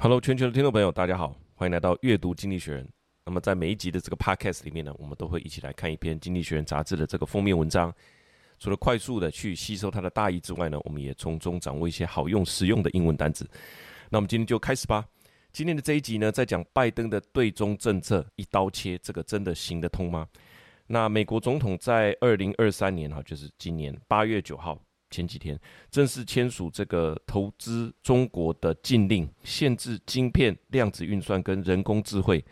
Hello，全球的听众朋友，大家好，欢迎来到阅读经济学人。那么在每一集的这个 Podcast 里面呢，我们都会一起来看一篇《经济学人》杂志的这个封面文章。除了快速的去吸收它的大意之外呢，我们也从中掌握一些好用、实用的英文单词。那我们今天就开始吧。今天的这一集呢，在讲拜登的对中政策一刀切，这个真的行得通吗？那美国总统在二零二三年哈，就是今年八月九号。前几天正式签署这个投资中国的禁令，限制晶片、量子运算跟人工智慧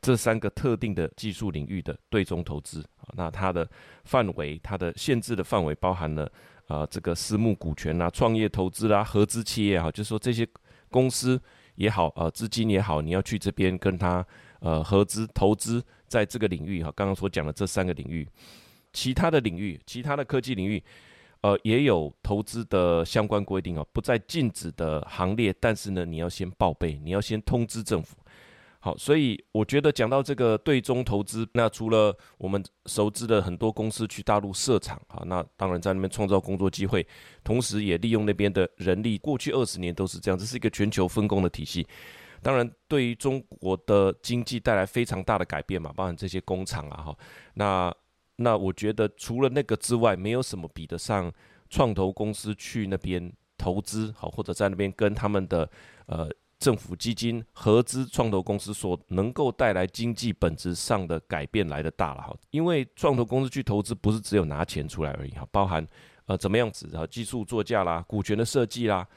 这三个特定的技术领域的对中投资。那它的范围，它的限制的范围包含了啊、这个私募股权啊、创业投资啦、合资企业哈，就是说这些公司也好，呃，资金也好，你要去这边跟他呃合资投资在这个领域哈。刚刚所讲的这三个领域，其他的领域，其他的科技领域。呃，也有投资的相关规定啊，不在禁止的行列，但是呢，你要先报备，你要先通知政府。好，所以我觉得讲到这个对中投资，那除了我们熟知的很多公司去大陆设厂啊，那当然在那边创造工作机会，同时也利用那边的人力，过去二十年都是这样，这是一个全球分工的体系。当然，对于中国的经济带来非常大的改变嘛，包含这些工厂啊，哈，那。那我觉得除了那个之外，没有什么比得上创投公司去那边投资，好，或者在那边跟他们的呃政府基金合资创投公司所能够带来经济本质上的改变来得大了哈。因为创投公司去投资不是只有拿钱出来而已哈，包含呃怎么样子啊，技术作价啦、股权的设计啦，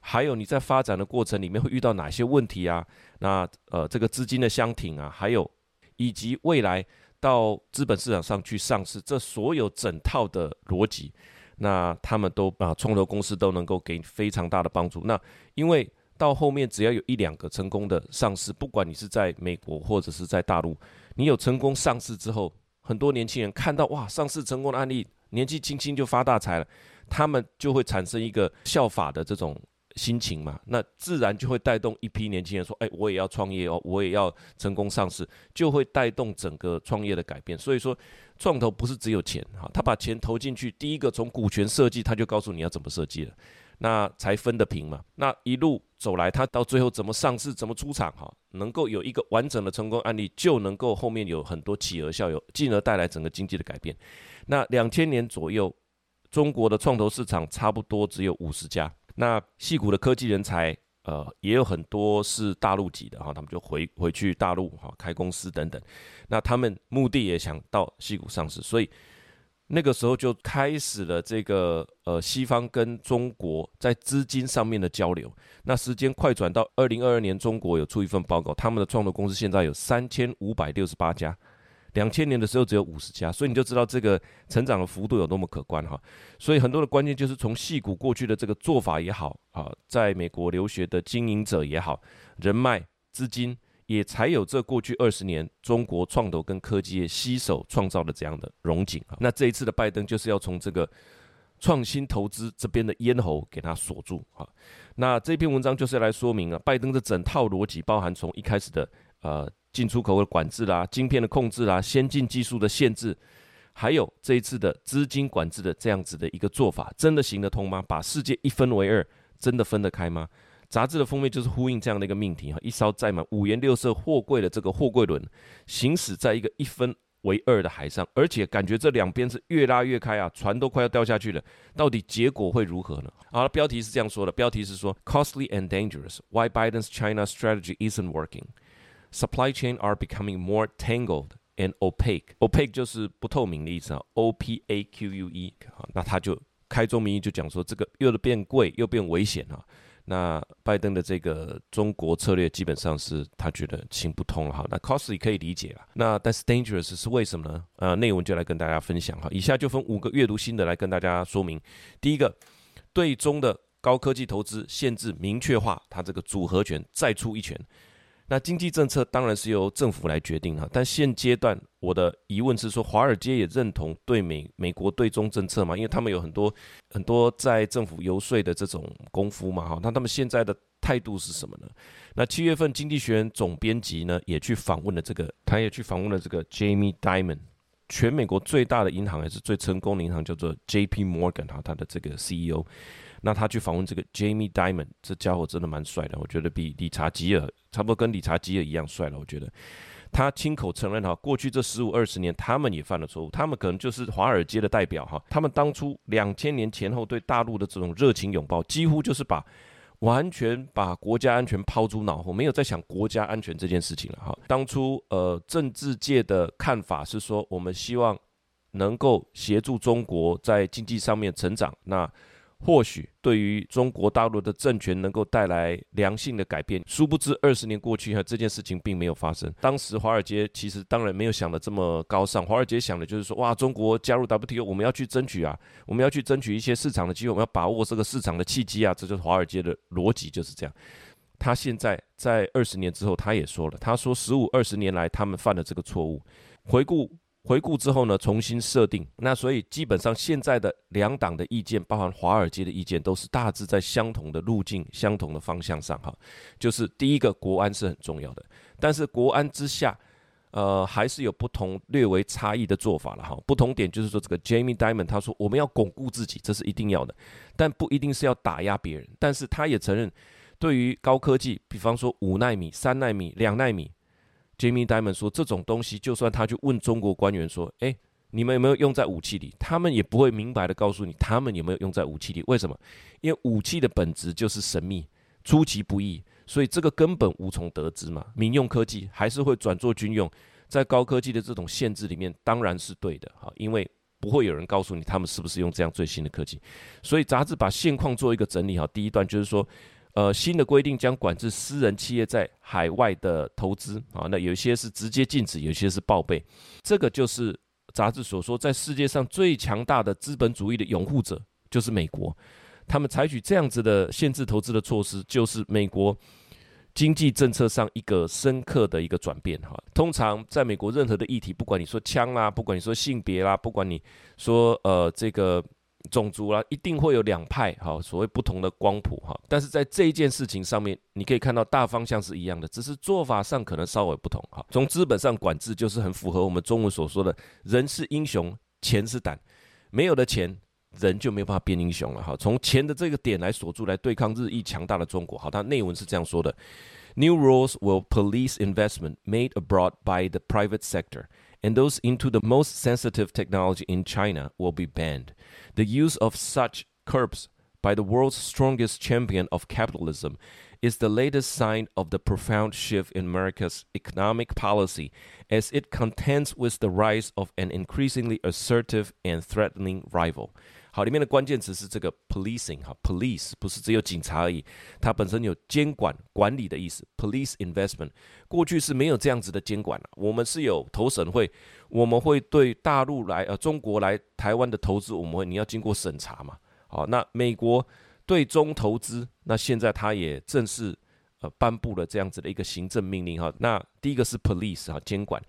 还有你在发展的过程里面会遇到哪些问题啊？那呃这个资金的相挺啊，还有以及未来。到资本市场上去上市，这所有整套的逻辑，那他们都啊，创投公司都能够给你非常大的帮助。那因为到后面只要有一两个成功的上市，不管你是在美国或者是在大陆，你有成功上市之后，很多年轻人看到哇，上市成功的案例，年纪轻轻就发大财了，他们就会产生一个效法的这种。心情嘛，那自然就会带动一批年轻人说：“哎，我也要创业哦，我也要成功上市。”就会带动整个创业的改变。所以说，创投不是只有钱哈，他把钱投进去，第一个从股权设计，他就告诉你要怎么设计了，那才分得平嘛。那一路走来，他到最后怎么上市，怎么出场哈，能够有一个完整的成功案例，就能够后面有很多企鹅效应，进而带来整个经济的改变。那两千年左右，中国的创投市场差不多只有五十家。那矽谷的科技人才，呃，也有很多是大陆籍的哈，他们就回回去大陆哈开公司等等。那他们目的也想到矽谷上市，所以那个时候就开始了这个呃西方跟中国在资金上面的交流。那时间快转到二零二二年，中国有出一份报告，他们的创投公司现在有三千五百六十八家。两千年的时候只有五十家，所以你就知道这个成长的幅度有多么可观哈。所以很多的关键就是从细谷过去的这个做法也好啊，在美国留学的经营者也好，人脉资金也才有这过去二十年中国创投跟科技业携手创造的这样的荣景啊。那这一次的拜登就是要从这个创新投资这边的咽喉给它锁住啊。那这篇文章就是来说明啊，拜登的整套逻辑包含从一开始的呃。进出口的管制啦，晶片的控制啦，先进技术的限制，还有这一次的资金管制的这样子的一个做法，真的行得通吗？把世界一分为二，真的分得开吗？杂志的封面就是呼应这样的一个命题哈，一艘载满五颜六色货柜的这个货柜轮，行驶在一个一分为二的海上，而且感觉这两边是越拉越开啊，船都快要掉下去了，到底结果会如何呢？好了，标题是这样说的，标题是说 Costly and dangerous, why Biden's China strategy isn't working. Supply chain are becoming more tangled and opaque. Opaque 就是不透明的意思啊，O P A Q U E 啊，那他就开宗明义就讲说，这个又变贵又变危险啊。那拜登的这个中国策略基本上是他觉得行不通了哈。那 costly 可以理解了，那但是 dangerous 是为什么呢？呃，内文就来跟大家分享哈。以下就分五个阅读心得来跟大家说明。第一个，对中的高科技投资限制明确化，它这个组合拳再出一拳。那经济政策当然是由政府来决定哈，但现阶段我的疑问是说，华尔街也认同对美美国对中政策嘛？因为他们有很多很多在政府游说的这种功夫嘛哈，那他们现在的态度是什么呢？那七月份《经济学人》总编辑呢也去访问了这个，他也去访问了这个 Jamie Dimon，全美国最大的银行还是最成功的银行叫做 J.P. Morgan 哈，他的这个 CEO。那他去访问这个 Jamie Diamond，这家伙真的蛮帅的，我觉得比理查吉尔差不多跟理查吉尔一样帅了。我觉得他亲口承认哈，过去这十五二十年他们也犯了错误，他们可能就是华尔街的代表哈，他们当初两千年前后对大陆的这种热情拥抱，几乎就是把完全把国家安全抛诸脑后，没有在想国家安全这件事情了哈。当初呃政治界的看法是说，我们希望能够协助中国在经济上面成长，那或许对于中国大陆的政权能够带来良性的改变。殊不知二十年过去哈，这件事情并没有发生。当时华尔街其实当然没有想的这么高尚，华尔街想的就是说，哇，中国加入 WTO，我们要去争取啊，我们要去争取一些市场的机会，我们要把握这个市场的契机啊，这就是华尔街的逻辑就是这样。他现在在二十年之后，他也说了，他说十五二十年来他们犯了这个错误，回顾。回顾之后呢，重新设定。那所以基本上现在的两党的意见，包含华尔街的意见，都是大致在相同的路径、相同的方向上。哈，就是第一个国安是很重要的，但是国安之下，呃，还是有不同略微差异的做法了。哈，不同点就是说，这个 Jamie Dimon 他说，我们要巩固自己，这是一定要的，但不一定是要打压别人。但是他也承认，对于高科技，比方说五纳米、三纳米、两纳米。Jamie Dimon 说：“这种东西，就算他去问中国官员说，诶，你们有没有用在武器里？他们也不会明白的告诉你，他们有没有用在武器里。为什么？因为武器的本质就是神秘、出其不意，所以这个根本无从得知嘛。民用科技还是会转做军用，在高科技的这种限制里面，当然是对的哈，因为不会有人告诉你他们是不是用这样最新的科技。所以杂志把现况做一个整理哈，第一段就是说。”呃，新的规定将管制私人企业在海外的投资啊，那有些是直接禁止，有些是报备。这个就是杂志所说，在世界上最强大的资本主义的拥护者就是美国。他们采取这样子的限制投资的措施，就是美国经济政策上一个深刻的一个转变哈。通常在美国，任何的议题，不管你说枪啦，不管你说性别啦，不管你说呃这个。种族啦，一定会有两派，哈，所谓不同的光谱，哈，但是在这一件事情上面，你可以看到大方向是一样的，只是做法上可能稍微不同，哈。从资本上管制，就是很符合我们中文所说的“人是英雄，钱是胆”，没有了钱，人就没有办法变英雄了，哈。从钱的这个点来锁住，来对抗日益强大的中国，好，它内文是这样说的：New rules will police investment made abroad by the private sector. And those into the most sensitive technology in China will be banned. The use of such curbs by the world's strongest champion of capitalism is the latest sign of the profound shift in America's economic policy as it contends with the rise of an increasingly assertive and threatening rival. 好，里面的关键词是这个 policing 哈，police 不是只有警察而已，它本身有监管、管理的意思。police investment 过去是没有这样子的监管的，我们是有投审会，我们会对大陆来呃中国来台湾的投资，我们会你要经过审查嘛。好，那美国对中投资，那现在它也正式呃颁布了这样子的一个行政命令哈。那第一个是 police 哈，监管。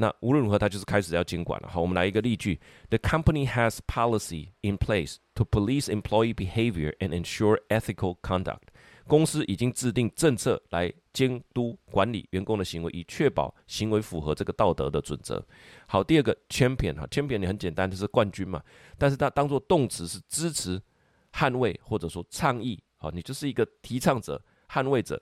那无论如何，它就是开始要监管了。好，我们来一个例句：The company has policy in place to police employee behavior and ensure ethical conduct。公司已经制定政策来监督管理员工的行为，以确保行为符合这个道德的准则。好，第二个 champion 哈，champion 你很简单，就是冠军嘛。但是它当做动词是支持、捍卫或者说倡议。好，你就是一个提倡者、捍卫者。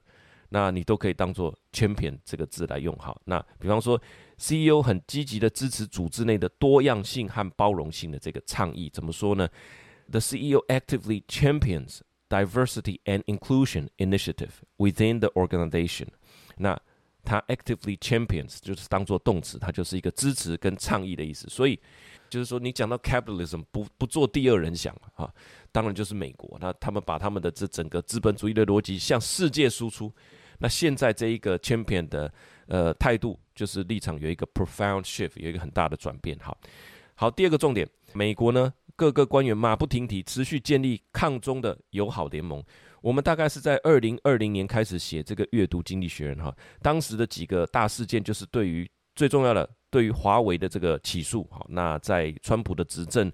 那你都可以当做 champion 这个字来用好。那比方说，CEO 很积极的支持组织内的多样性和包容性的这个倡议，怎么说呢？The CEO actively champions diversity and inclusion initiative within the organization。那他 actively champions 就是当做动词，它就是一个支持跟倡议的意思。所以就是说，你讲到 capitalism 不不做第二人想啊，当然就是美国。那他们把他们的这整个资本主义的逻辑向世界输出。那现在这一个 champion 的呃态度，就是立场有一个 profound shift，有一个很大的转变。好，好，第二个重点，美国呢各个官员马不停蹄，持续建立抗中的友好联盟。我们大概是在二零二零年开始写这个阅读经济学人哈，当时的几个大事件就是对于最重要的，对于华为的这个起诉。好，那在川普的执政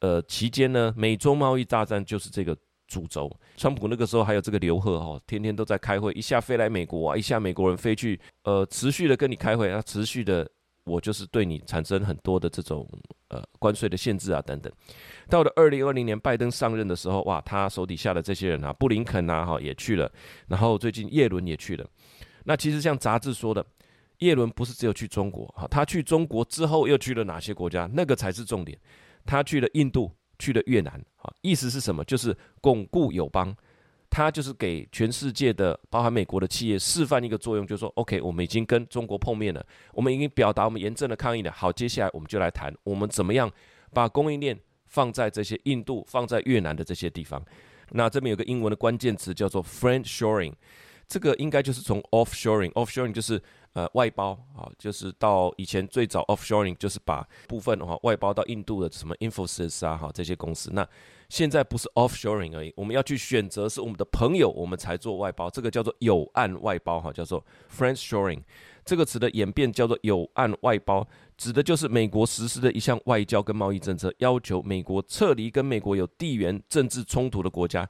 呃期间呢，美中贸易大战就是这个。主轴，川普那个时候还有这个刘贺哈，天天都在开会，一下飞来美国啊，一下美国人飞去，呃，持续的跟你开会，啊，持续的我就是对你产生很多的这种呃关税的限制啊等等。到了二零二零年拜登上任的时候，哇，他手底下的这些人啊，布林肯啊哈也去了，然后最近叶伦也去了。那其实像杂志说的，叶伦不是只有去中国哈，他去中国之后又去了哪些国家？那个才是重点。他去了印度，去了越南，啊，意思是什么？就是巩固友邦。他就是给全世界的，包含美国的企业示范一个作用，就是说，OK，我们已经跟中国碰面了，我们已经表达我们严正的抗议了。好，接下来我们就来谈，我们怎么样把供应链放在这些印度、放在越南的这些地方。那这边有个英文的关键词叫做 friendshoring，这个应该就是从 offshoring，offshoring 就是。呃，外包啊，就是到以前最早 offshoring 就是把部分的话外包到印度的什么 Infosys 啊，哈这些公司。那现在不是 offshoring 而已，我们要去选择是我们的朋友，我们才做外包，这个叫做友岸外包哈，叫做 friendshoring。这个词的演变叫做友岸外包，指的就是美国实施的一项外交跟贸易政策，要求美国撤离跟美国有地缘政治冲突的国家，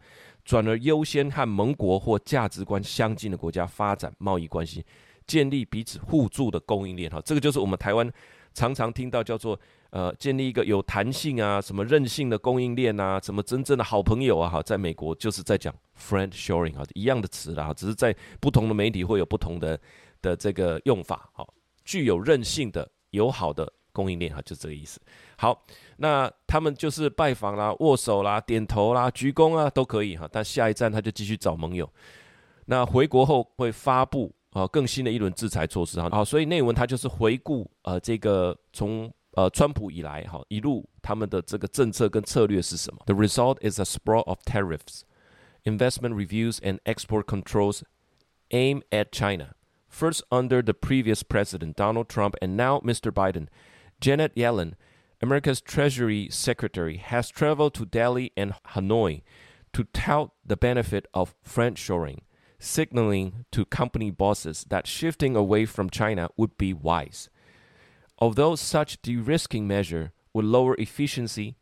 转而优先和盟国或价值观相近的国家发展贸易关系。建立彼此互助的供应链，哈，这个就是我们台湾常常听到叫做呃，建立一个有弹性啊，什么韧性的供应链啊，什么真正的好朋友啊，哈，在美国就是在讲 friend shoring 哈，一样的词啦，只是在不同的媒体会有不同的的这个用法，好，具有韧性的友好的供应链哈，就这个意思。好，那他们就是拜访啦、握手啦、点头啦、鞠躬啊都可以哈，但下一站他就继续找盟友。那回国后会发布。啊，更新的一轮制裁措施哈，好，所以内文他就是回顾呃这个从呃川普以来哈一路他们的这个政策跟策略是什么？The result is a sprawl of tariffs, investment reviews and export controls aimed at China. First under the previous president Donald Trump and now Mr. Biden, Janet Yellen, America's Treasury Secretary, has traveled to Delhi and Hanoi to tout the benefit of friendshoring. signaling to company bosses that shifting away from China would be wise. Although such de-risking measure would lower efficiency,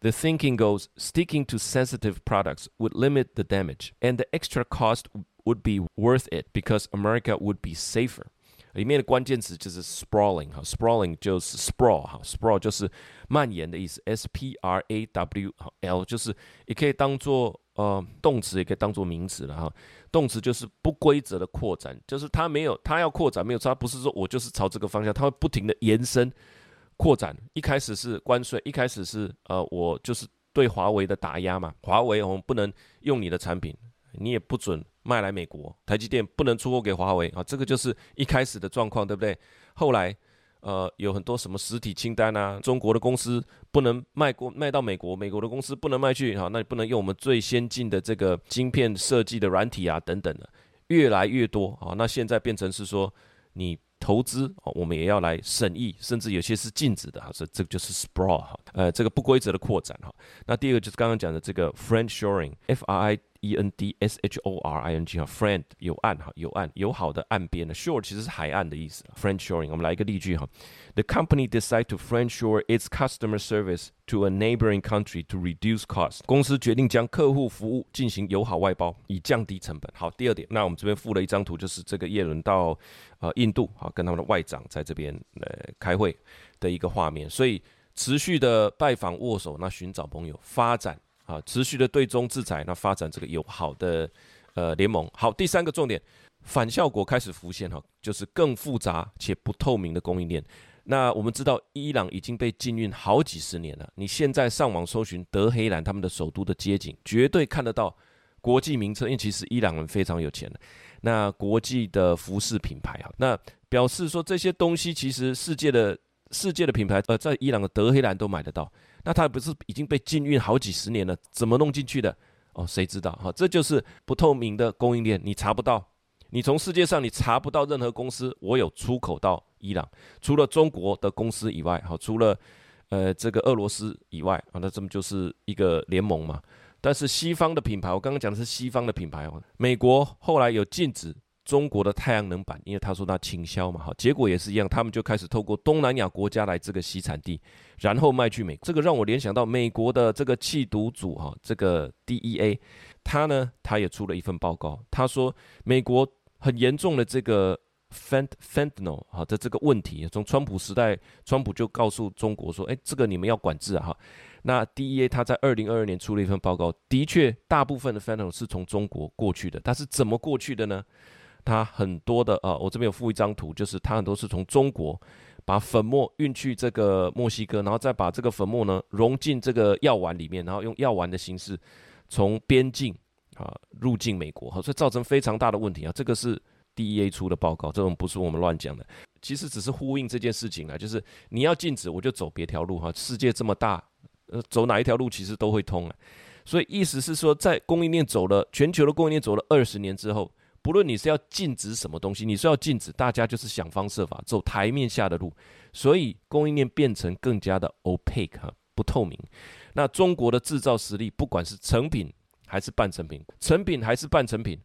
the thinking goes sticking to sensitive products would limit the damage, and the extra cost would be worth it because America would be safer. 里面的关键词就是 sprawling 哈，sprawling 就是 sprawl 哈，sprawl 就是蔓延的意思，S P R A W L 就是也可以当做呃动词，也可以当做名词了哈。动词就是不规则的扩展，就是它没有，它要扩展没有，它不是说我就是朝这个方向，它会不停的延伸扩展。一开始是关税，一开始是呃我就是对华为的打压嘛，华为我们不能用你的产品，你也不准。卖来美国，台积电不能出货给华为啊，这个就是一开始的状况，对不对？后来，呃，有很多什么实体清单啊，中国的公司不能卖过卖到美国，美国的公司不能卖去，好，那你不能用我们最先进的这个晶片设计的软体啊，等等的，越来越多啊，那现在变成是说你。投资，我们也要来审议，甚至有些是禁止的哈，这这个就是 sprawl 哈，呃，这个不规则的扩展哈。那第二个就是刚刚讲的这个 friendshoring，F R I E N D S H O R I N G 哈，friend 友岸哈，友岸友好的岸边的 shore 其实是海岸的意思。friendshoring，我们来一个例句哈，The company decide to friendshore its customer service to a neighboring country to reduce cost。公司决定将客户服务进行友好外包，以降低成本。好，第二点，那我们这边附了一张图，就是这个叶伦到。呃，印度哈，跟他们的外长在这边呃开会的一个画面，所以持续的拜访握手，那寻找朋友，发展啊，持续的对中制裁，那发展这个友好的呃联盟。好，第三个重点，反效果开始浮现哈，就是更复杂且不透明的供应链。那我们知道，伊朗已经被禁运好几十年了，你现在上网搜寻德黑兰他们的首都的街景，绝对看得到国际名称，因为其实伊朗人非常有钱的。那国际的服饰品牌啊，那表示说这些东西其实世界的世界的品牌，呃，在伊朗的德黑兰都买得到。那它不是已经被禁运好几十年了？怎么弄进去的？哦，谁知道？哈，这就是不透明的供应链，你查不到。你从世界上你查不到任何公司，我有出口到伊朗，除了中国的公司以外，哈，除了呃这个俄罗斯以外啊，那这么就是一个联盟嘛。但是西方的品牌，我刚刚讲的是西方的品牌哦。美国后来有禁止中国的太阳能板，因为他说他倾销嘛，哈，结果也是一样，他们就开始透过东南亚国家来这个西产地，然后卖去美国。这个让我联想到美国的这个缉毒组哈，这个 DEA，他呢，他也出了一份报告，他说美国很严重的这个 fent fentanyl 哈的这个问题，从川普时代，川普就告诉中国说，哎，这个你们要管制啊哈。那 DEA 他在二零二二年出了一份报告，的确大部分的 fentanyl 是从中国过去的，但是怎么过去的呢？它很多的啊，我这边有附一张图，就是它很多是从中国把粉末运去这个墨西哥，然后再把这个粉末呢融进这个药丸里面，然后用药丸的形式从边境啊入境美国，所以造成非常大的问题啊。这个是 DEA 出的报告，这种不是我们乱讲的，其实只是呼应这件事情啊，就是你要禁止，我就走别条路哈。世界这么大，呃，走哪一条路其实都会通啊。所以意思是说，在供应链走了全球的供应链走了二十年之后。不论你是要禁止什么东西，你是要禁止，大家就是想方设法走台面下的路，所以供应链变成更加的 opaque，不透明。那中国的制造实力，不管是成品还是半成品，成品还是半成品，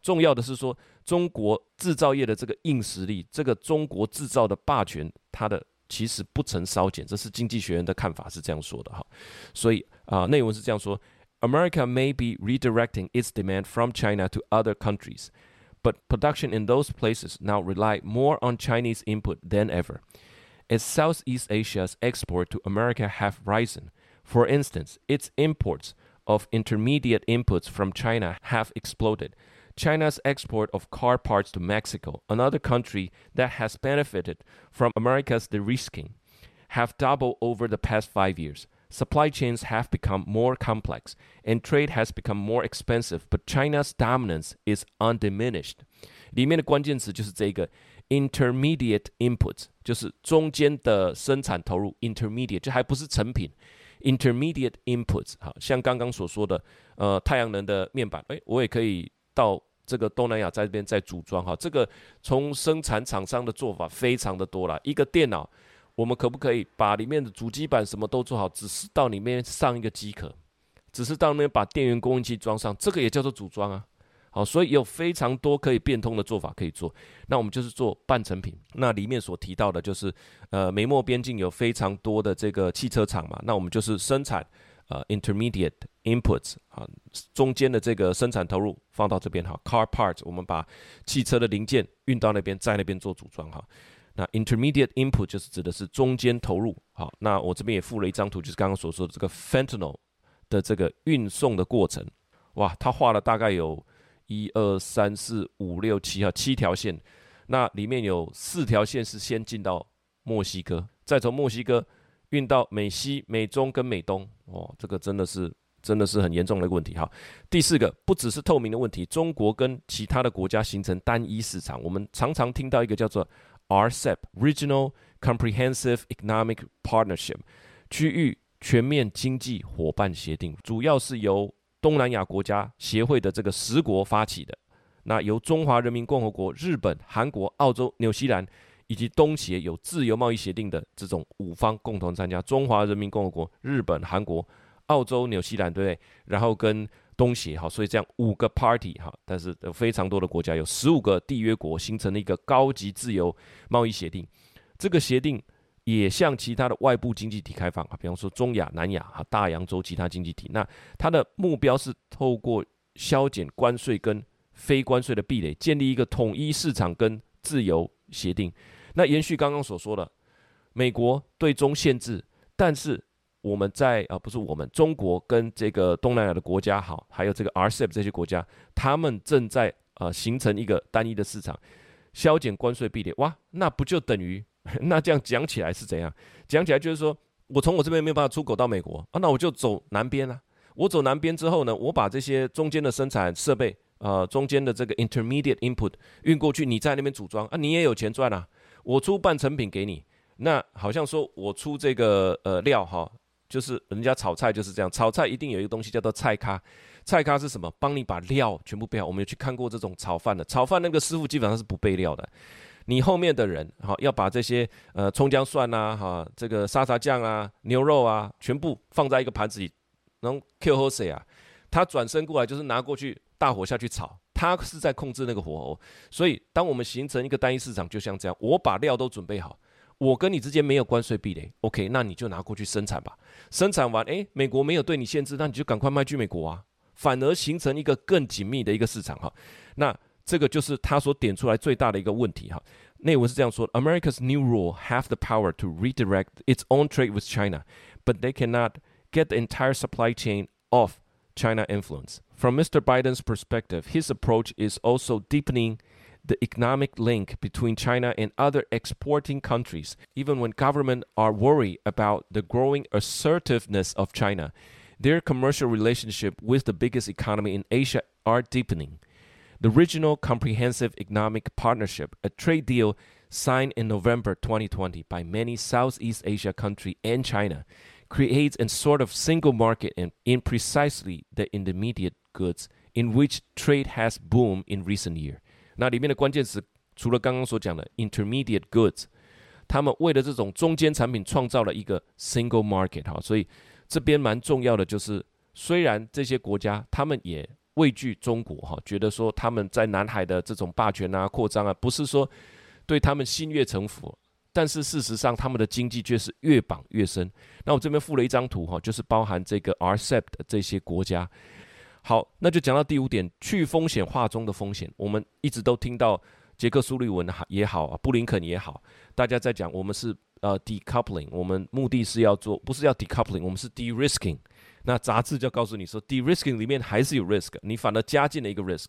重要的是说中国制造业的这个硬实力，这个中国制造的霸权，它的其实不曾稍减。这是经济学人的看法是这样说的哈。所以啊，内文是这样说。America may be redirecting its demand from China to other countries, but production in those places now rely more on Chinese input than ever. As Southeast Asia's export to America have risen, for instance, its imports of intermediate inputs from China have exploded. China's export of car parts to Mexico, another country that has benefited from America's de-risking, have doubled over the past five years. Supply chains have become more complex, and trade has become more expensive. But China's dominance is undiminished. 里面的关键词就是这个 intermediate inputs，就是中间的生产投入 intermediate，就还不是成品。intermediate inputs，好像刚刚所说的，呃，太阳能的面板，诶，我也可以到这个东南亚在这边再组装哈。这个从生产厂商的做法非常的多了，一个电脑。我们可不可以把里面的主机板什么都做好，只是到里面上一个机壳，只是到那边把电源供应器装上，这个也叫做组装啊。好，所以有非常多可以变通的做法可以做。那我们就是做半成品。那里面所提到的就是，呃，美墨边境有非常多的这个汽车厂嘛，那我们就是生产呃 intermediate inputs 啊，中间的这个生产投入放到这边哈，car parts 我们把汽车的零件运到那边，在那边做组装哈。那 intermediate input 就是指的是中间投入，好，那我这边也附了一张图，就是刚刚所说的这个 fentanyl 的这个运送的过程，哇，他画了大概有一二三四五六七哈七条线，那里面有四条线是先进到墨西哥，再从墨西哥运到美西、美中跟美东，哦，这个真的是真的是很严重的一个问题。哈。第四个，不只是透明的问题，中国跟其他的国家形成单一市场，我们常常听到一个叫做 RCEP Regional Comprehensive Economic Partnership 区域全面经济伙伴协定，主要是由东南亚国家协会的这个十国发起的。那由中华人民共和国、日本、韩国、澳洲、纽西兰以及东协有自由贸易协定的这种五方共同参加。中华人民共和国、日本、韩国、澳洲、纽西兰，对不对？然后跟东协好，所以这样五个 party 哈，但是有非常多的国家，有十五个缔约国形成了一个高级自由贸易协定。这个协定也向其他的外部经济体开放啊，比方说中亚、南亚哈、大洋洲其他经济体。那它的目标是透过削减关税跟非关税的壁垒，建立一个统一市场跟自由协定。那延续刚刚所说的，美国对中限制，但是。我们在啊，不是我们中国跟这个东南亚的国家好，还有这个 RCEP 这些国家，他们正在呃形成一个单一的市场，削减关税壁垒。哇，那不就等于 那这样讲起来是怎样？讲起来就是说我从我这边没有办法出口到美国啊，那我就走南边啊。我走南边之后呢，我把这些中间的生产设备呃中间的这个 intermediate input 运过去，你在那边组装啊，你也有钱赚啊。我出半成品给你，那好像说我出这个呃料哈。就是人家炒菜就是这样，炒菜一定有一个东西叫做菜咖，菜咖是什么？帮你把料全部备好。我们有去看过这种炒饭的，炒饭那个师傅基本上是不备料的。你后面的人，哈要把这些呃葱姜蒜啊，哈这个沙茶酱啊、牛肉啊，全部放在一个盘子里，然后 Q 喝水啊，他转身过来就是拿过去大火下去炒，他是在控制那个火候。所以当我们形成一个单一市场，就像这样，我把料都准备好。我跟你之间没有关税壁垒，OK，那你就拿过去生产吧。生产完，诶，美国没有对你限制，那你就赶快卖去美国啊，反而形成一个更紧密的一个市场哈。那 这个就是他所点出来最大的一个问题哈。内文是这样说：America's new rule have the power to redirect its own trade with China, but they cannot get the entire supply chain off China influence. From Mr. Biden's perspective, his approach is also deepening the economic link between China and other exporting countries, even when government are worried about the growing assertiveness of China. Their commercial relationship with the biggest economy in Asia are deepening. The Regional Comprehensive Economic Partnership, a trade deal signed in November 2020 by many Southeast Asia countries and China, creates a sort of single market in, in precisely the intermediate goods in which trade has boomed in recent years. 那里面的关键词除了刚刚所讲的 intermediate goods，他们为了这种中间产品创造了一个 single market 哈，所以这边蛮重要的就是，虽然这些国家他们也畏惧中国哈，觉得说他们在南海的这种霸权啊、扩张啊，不是说对他们心悦诚服，但是事实上他们的经济却是越绑越深。那我这边附了一张图哈，就是包含这个 RCEP 的这些国家。好，那就讲到第五点，去风险化中的风险。我们一直都听到杰克苏利文也好，布林肯也好，大家在讲我们是呃 decoupling，我们目的是要做，不是要 decoupling，我们是 de-risking。那杂志就告诉你说，de-risking 里面还是有 risk，你反而加进了一个 risk。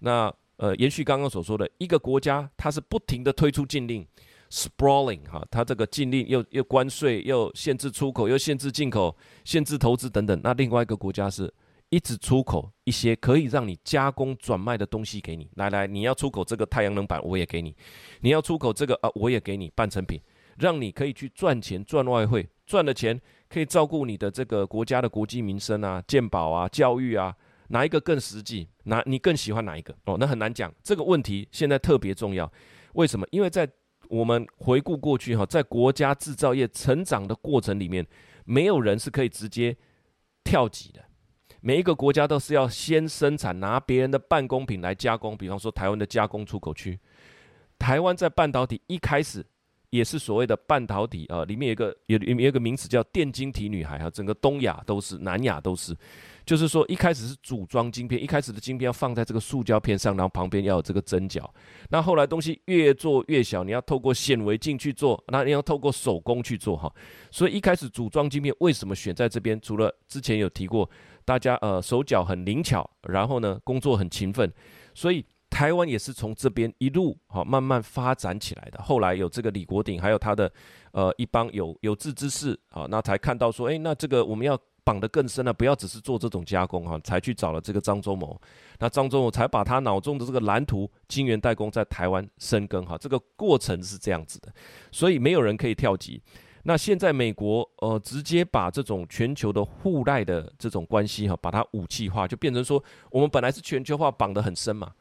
那呃，延续刚刚所说的，一个国家它是不停的推出禁令，sprawling 哈，它这个禁令又又关税，又限制出口，又限制进口，限制投资等等。那另外一个国家是。一直出口一些可以让你加工转卖的东西给你，来来，你要出口这个太阳能板，我也给你；你要出口这个啊，我也给你半成品，让你可以去赚钱赚外汇，赚了钱可以照顾你的这个国家的国计民生啊、健保啊、教育啊，哪一个更实际？哪你更喜欢哪一个？哦，那很难讲。这个问题现在特别重要，为什么？因为在我们回顾过去哈，在国家制造业成长的过程里面，没有人是可以直接跳级的。每一个国家都是要先生产，拿别人的办公品来加工。比方说，台湾的加工出口区，台湾在半导体一开始也是所谓的半导体啊，里面有个有有有个名词叫电晶体女孩哈，整个东亚都是，南亚都是。就是说，一开始是组装晶片，一开始的晶片要放在这个塑胶片上，然后旁边要有这个针脚。那后来东西越做越小，你要透过显微镜去做，那你要透过手工去做哈。所以一开始组装晶片为什么选在这边？除了之前有提过，大家呃手脚很灵巧，然后呢工作很勤奋，所以台湾也是从这边一路哈慢慢发展起来的。后来有这个李国鼎，还有他的呃一帮有有志之士啊，那才看到说，诶，那这个我们要。绑得更深了，不要只是做这种加工哈，才去找了这个张忠谋，那张忠谋才把他脑中的这个蓝图金圆代工在台湾生根哈，这个过程是这样子的，所以没有人可以跳级。那现在美国呃直接把这种全球的互赖的这种关系哈，把它武器化，就变成说我们本来是全球化绑得很深嘛，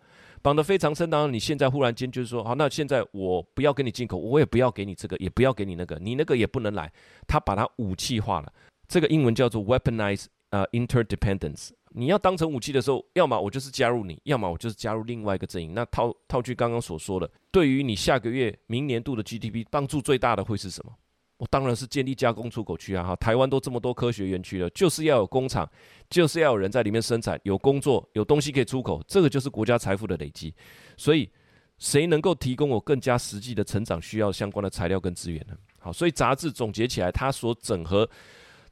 绑得非常深，当然你现在忽然间就是说好，那现在我不要跟你进口，我也不要给你这个，也不要给你那个，你那个也不能来，他把它武器化了。这个英文叫做 weaponize 呃、interdependence。你要当成武器的时候，要么我就是加入你，要么我就是加入另外一个阵营。那套套句刚刚所说的，对于你下个月、明年度的 GDP 帮助最大的会是什么？我当然是建立加工出口区啊！哈，台湾都这么多科学园区了，就是要有工厂，就是要有人在里面生产，有工作，有东西可以出口，这个就是国家财富的累积。所以，谁能够提供我更加实际的成长需要相关的材料跟资源呢？好，所以杂志总结起来，它所整合。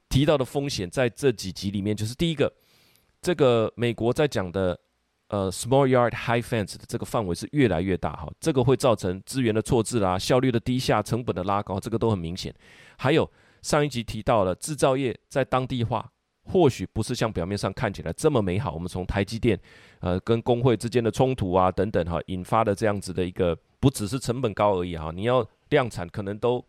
提到的风险在这几集里面，就是第一个，这个美国在讲的呃 small yard high fence 的这个范围是越来越大哈，这个会造成资源的错置啦、效率的低下、成本的拉高，这个都很明显。还有上一集提到了制造业在当地化，或许不是像表面上看起来这么美好。我们从台积电呃跟工会之间的冲突啊等等哈，引发的这样子的一个不只是成本高而已哈，你要量产可能都。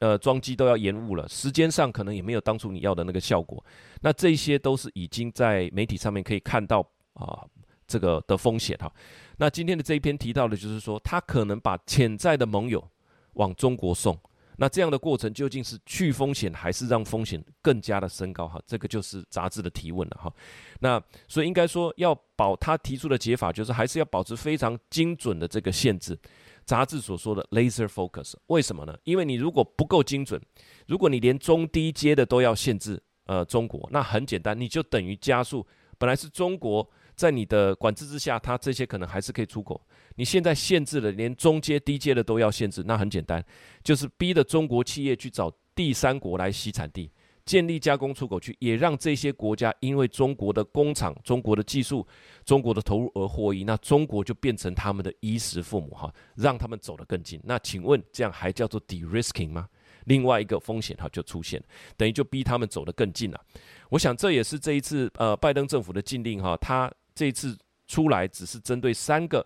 呃，装机都要延误了，时间上可能也没有当初你要的那个效果。那这些都是已经在媒体上面可以看到啊，这个的风险哈。那今天的这一篇提到的就是说，他可能把潜在的盟友往中国送。那这样的过程究竟是去风险，还是让风险更加的升高哈？这个就是杂志的提问了哈。那所以应该说要保他提出的解法，就是还是要保持非常精准的这个限制。杂志所说的 laser focus，为什么呢？因为你如果不够精准，如果你连中低阶的都要限制，呃，中国，那很简单，你就等于加速。本来是中国在你的管制之下，它这些可能还是可以出口。你现在限制了，连中阶、低阶的都要限制，那很简单，就是逼的中国企业去找第三国来吸产地。建立加工出口区，也让这些国家因为中国的工厂、中国的技术、中国的投入而获益，那中国就变成他们的衣食父母哈，让他们走得更近。那请问这样还叫做 de-risking 吗？另外一个风险哈就出现，等于就逼他们走得更近了。我想这也是这一次呃拜登政府的禁令哈，他这一次出来只是针对三个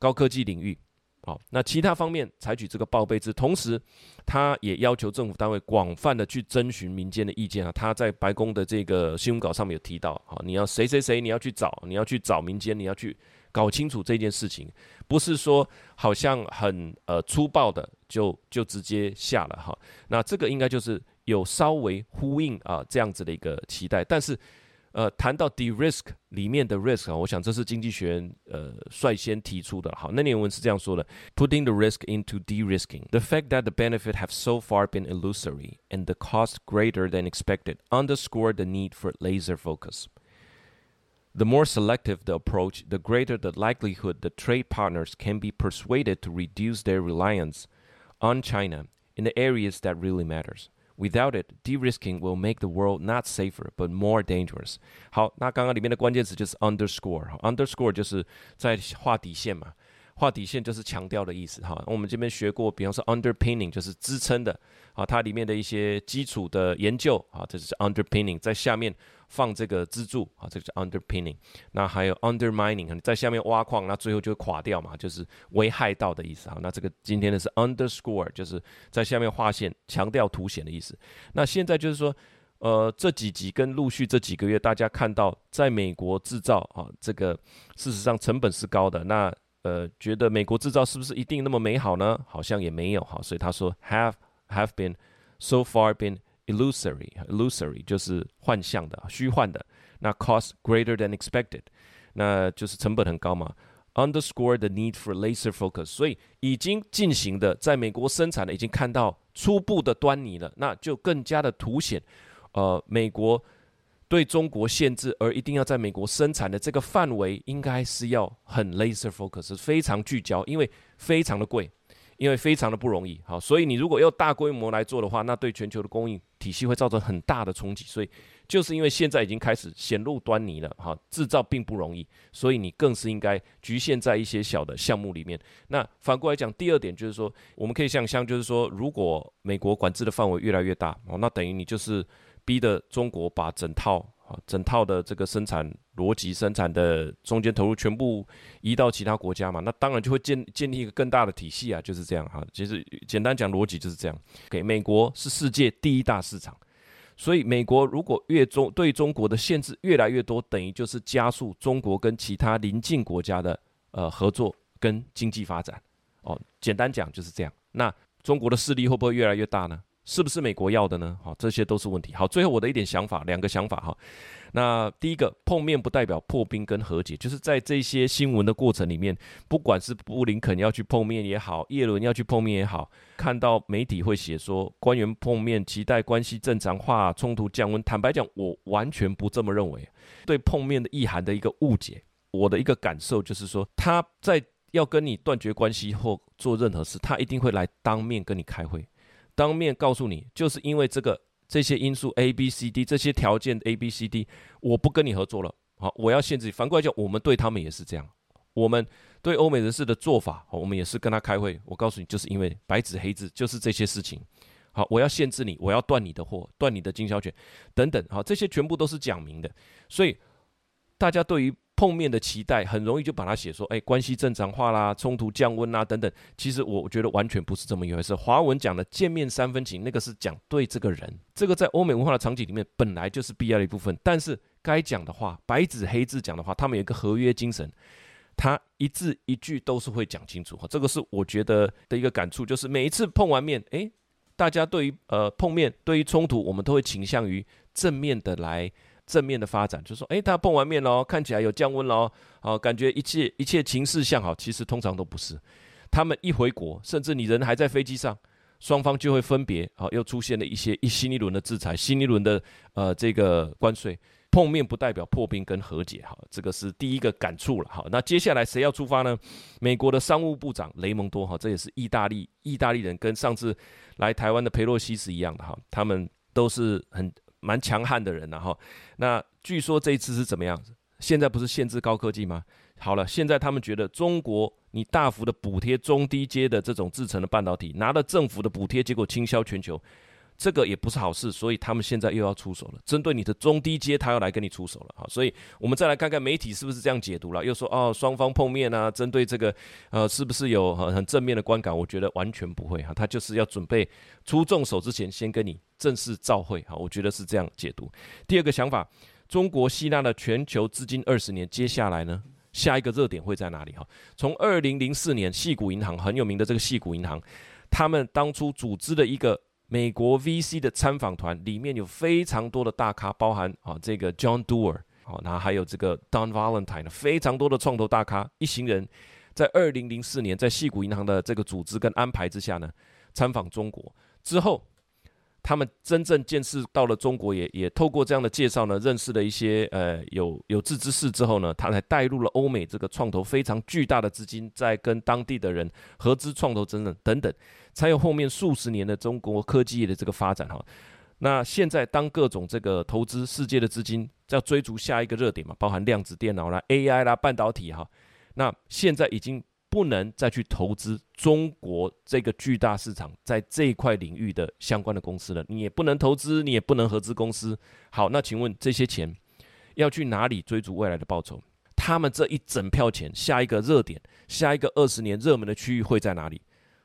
高科技领域。好，那其他方面采取这个报备制，同时他也要求政府单位广泛的去征询民间的意见啊。他在白宫的这个新闻稿上面有提到，好，你要谁谁谁，你要去找，你要去找民间，你要去搞清楚这件事情，不是说好像很呃粗暴的就就直接下了哈。那这个应该就是有稍微呼应啊这样子的一个期待，但是。呃，谈到 de-risk 里面的 risk 啊，我想这是经济学人呃率先提出的。好，那内文是这样说的：Putting the risk into de-risking, the fact that the benefit have so far been illusory and the cost greater than expected underscore the need for laser focus. The more selective the approach, the greater the likelihood the trade partners can be persuaded to reduce their reliance on China in the areas that really matters. Without it, de-risking will make the world not safer but more dangerous. 好，那刚刚里面的关键词就是 underscore，underscore 就是在画底线嘛， 画底线就是强调的意思哈。我们这边学过，比方说 underpinning 就是支撑的啊，它里面的一些基础的研究啊，这就是 underpinning 在下面。放这个支柱啊，这个是 underpinning。那还有 undermining，在下面挖矿，那最后就会垮掉嘛，就是危害到的意思哈。那这个今天的是 underscore，就是在下面画线，强调凸显的意思。那现在就是说，呃，这几集跟陆续这几个月，大家看到在美国制造啊，这个事实上成本是高的。那呃，觉得美国制造是不是一定那么美好呢？好像也没有哈。所以他说 have have been so far been。illusory，illusory 就是幻象的、虚幻的。那 cost greater than expected，那就是成本很高嘛。Underscore the need for laser focus，所以已经进行的，在美国生产的，已经看到初步的端倪了。那就更加的凸显，呃，美国对中国限制，而一定要在美国生产的这个范围，应该是要很 laser focus，非常聚焦，因为非常的贵。因为非常的不容易，好，所以你如果要大规模来做的话，那对全球的供应体系会造成很大的冲击。所以就是因为现在已经开始显露端倪了，哈，制造并不容易，所以你更是应该局限在一些小的项目里面。那反过来讲，第二点就是说，我们可以想象，就是说，如果美国管制的范围越来越大，哦，那等于你就是逼得中国把整套啊。整套的这个生产逻辑、生产的中间投入全部移到其他国家嘛，那当然就会建建立一个更大的体系啊，就是这样哈。其实简单讲逻辑就是这样。给美国是世界第一大市场，所以美国如果越中对中国的限制越来越多，等于就是加速中国跟其他邻近国家的呃合作跟经济发展。哦，简单讲就是这样。那中国的势力会不会越来越大呢？是不是美国要的呢？好，这些都是问题。好，最后我的一点想法，两个想法哈。那第一个，碰面不代表破冰跟和解，就是在这些新闻的过程里面，不管是布林肯要去碰面也好，叶伦要去碰面也好，看到媒体会写说官员碰面，期待关系正常化，冲突降温。坦白讲，我完全不这么认为。对碰面的意涵的一个误解，我的一个感受就是说，他在要跟你断绝关系或做任何事，他一定会来当面跟你开会。当面告诉你，就是因为这个这些因素 A B C D 这些条件 A B C D，我不跟你合作了。好，我要限制。反过来讲，我们对他们也是这样。我们对欧美人士的做法，我们也是跟他开会。我告诉你，就是因为白纸黑字就是这些事情。好，我要限制你，我要断你的货，断你的经销权等等。好，这些全部都是讲明的。所以大家对于。碰面的期待很容易就把它写说，哎，关系正常化啦，冲突降温啦，等等。其实我觉得完全不是这么一回事。华文讲的见面三分情，那个是讲对这个人，这个在欧美文化的场景里面本来就是必要的一部分。但是该讲的话，白纸黑字讲的话，他们有一个合约精神，他一字一句都是会讲清楚。哈，这个是我觉得的一个感触，就是每一次碰完面，哎，大家对于呃碰面，对于冲突，我们都会倾向于正面的来。正面的发展，就说，诶，他碰完面喽，看起来有降温喽，啊，感觉一切一切情势向好。其实通常都不是，他们一回国，甚至你人还在飞机上，双方就会分别，啊，又出现了一些一新一轮的制裁，新一轮的呃这个关税，碰面不代表破冰跟和解，哈，这个是第一个感触了，哈。那接下来谁要出发呢？美国的商务部长雷蒙多，哈，这也是意大利意大利人，跟上次来台湾的佩洛西是一样的，哈，他们都是很蛮强悍的人，然后，那据说这一次是怎么样子？现在不是限制高科技吗？好了，现在他们觉得中国你大幅的补贴中低阶的这种制成的半导体，拿了政府的补贴，结果倾销全球。这个也不是好事，所以他们现在又要出手了，针对你的中低阶，他要来跟你出手了，好，所以我们再来看看媒体是不是这样解读了，又说哦，双方碰面啊，针对这个，呃，是不是有很很正面的观感？我觉得完全不会哈，他就是要准备出重手之前，先跟你正式照会哈，我觉得是这样解读。第二个想法，中国吸纳了全球资金二十年，接下来呢，下一个热点会在哪里哈？从二零零四年，矽谷银行很有名的这个矽谷银行，他们当初组织的一个。美国 VC 的参访团里面有非常多的大咖，包含啊这个 John Doerr 啊，然后还有这个 Don Valentine，非常多的创投大咖一行人，在二零零四年在细谷银行的这个组织跟安排之下呢，参访中国之后。他们真正见识到了中国，也也透过这样的介绍呢，认识了一些呃有有志之士之后呢，他才带入了欧美这个创投非常巨大的资金，在跟当地的人合资创投等等等等，才有后面数十年的中国科技业的这个发展哈。那现在当各种这个投资世界的资金在追逐下一个热点嘛，包含量子电脑啦、AI 啦、半导体哈，那现在已经。不能再去投资中国这个巨大市场，在这一块领域的相关的公司了。你也不能投资，你也不能合资公司。好，那请问这些钱要去哪里追逐未来的报酬？他们这一整票钱，下一个热点，下一个二十年热门的区域会在哪里？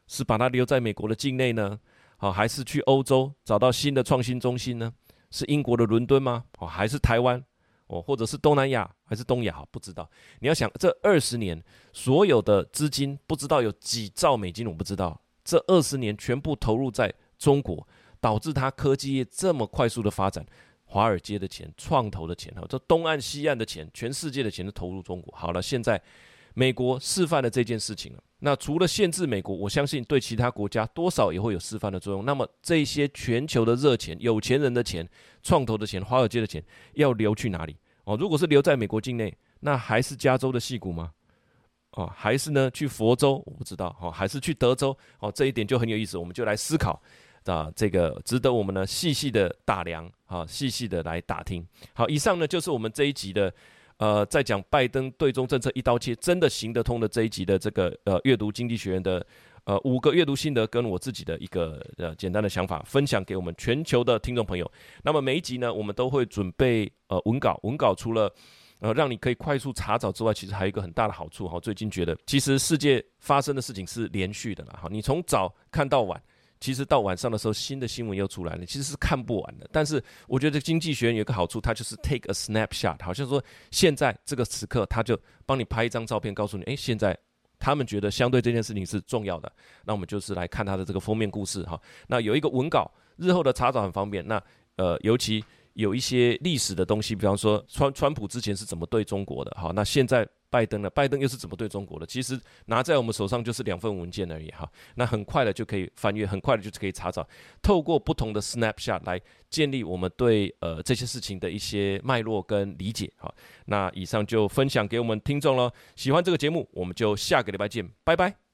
是把它留在美国的境内呢？好，还是去欧洲找到新的创新中心呢？是英国的伦敦吗？哦，还是台湾？哦，或者是东南亚还是东亚？不知道。你要想，这二十年所有的资金，不知道有几兆美金，我不知道。这二十年全部投入在中国，导致它科技业这么快速的发展。华尔街的钱、创投的钱，哈，这东岸西岸的钱，全世界的钱都投入中国。好了，现在美国示范了这件事情了。那除了限制美国，我相信对其他国家多少也会有示范的作用。那么这些全球的热钱、有钱人的钱、创投的钱、华尔街的钱要流去哪里？哦，如果是留在美国境内，那还是加州的戏骨吗？哦，还是呢去佛州？我不知道。哦，还是去德州？哦，这一点就很有意思，我们就来思考啊，这个值得我们呢细细的打量，啊，细细的来打听。好，以上呢就是我们这一集的。呃，在讲拜登对中政策一刀切，真的行得通的这一集的这个呃阅读经济学人的呃五个阅读心得，跟我自己的一个呃简单的想法，分享给我们全球的听众朋友。那么每一集呢，我们都会准备呃文稿，文稿除了呃让你可以快速查找之外，其实还有一个很大的好处哈。最近觉得，其实世界发生的事情是连续的啦哈，你从早看到晚。其实到晚上的时候，新的新闻又出来了，其实是看不完的。但是我觉得经济学有个好处，它就是 take a snapshot，好像说现在这个时刻，他就帮你拍一张照片，告诉你，诶，现在他们觉得相对这件事情是重要的。那我们就是来看他的这个封面故事哈。那有一个文稿，日后的查找很方便。那呃，尤其有一些历史的东西，比方说川川普之前是怎么对中国的，好，那现在。拜登呢？拜登又是怎么对中国的？其实拿在我们手上就是两份文件而已哈。那很快的就可以翻阅，很快的就可以查找。透过不同的 snapshot 来建立我们对呃这些事情的一些脉络跟理解哈。那以上就分享给我们听众了。喜欢这个节目，我们就下个礼拜见，拜拜。